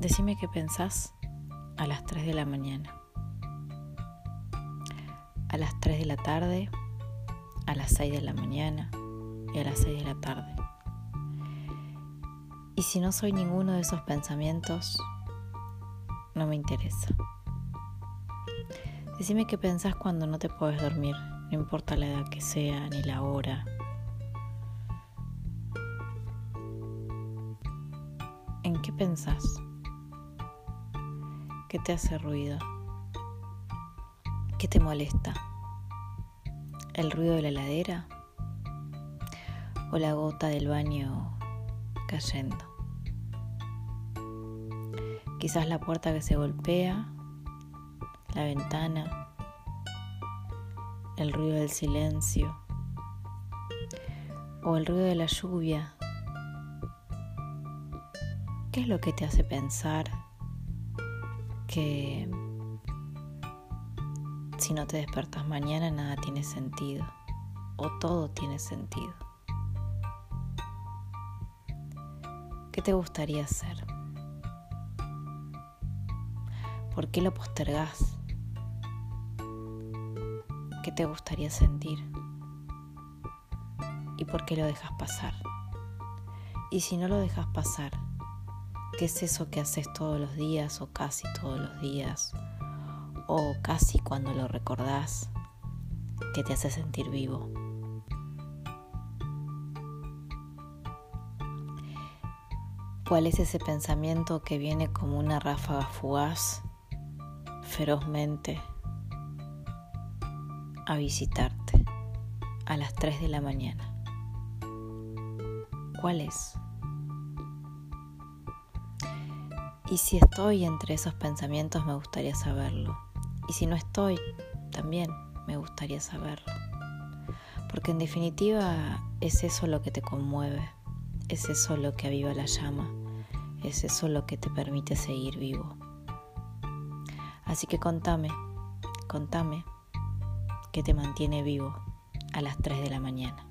Decime qué pensás a las 3 de la mañana. A las 3 de la tarde, a las 6 de la mañana y a las 6 de la tarde. Y si no soy ninguno de esos pensamientos, no me interesa. Decime qué pensás cuando no te puedes dormir, no importa la edad que sea ni la hora. ¿En qué pensás? ¿Qué te hace ruido? ¿Qué te molesta? ¿El ruido de la heladera? ¿O la gota del baño cayendo? Quizás la puerta que se golpea, la ventana, el ruido del silencio o el ruido de la lluvia. ¿Qué es lo que te hace pensar que si no te despertas mañana nada tiene sentido o todo tiene sentido. ¿Qué te gustaría hacer? ¿Por qué lo postergás? ¿Qué te gustaría sentir? ¿Y por qué lo dejas pasar? Y si no lo dejas pasar, ¿Qué es eso que haces todos los días o casi todos los días? O casi cuando lo recordás, que te hace sentir vivo. ¿Cuál es ese pensamiento que viene como una ráfaga fugaz, ferozmente, a visitarte a las 3 de la mañana? ¿Cuál es? Y si estoy entre esos pensamientos me gustaría saberlo. Y si no estoy, también me gustaría saberlo. Porque en definitiva es eso lo que te conmueve, es eso lo que aviva la llama, es eso lo que te permite seguir vivo. Así que contame, contame qué te mantiene vivo a las 3 de la mañana.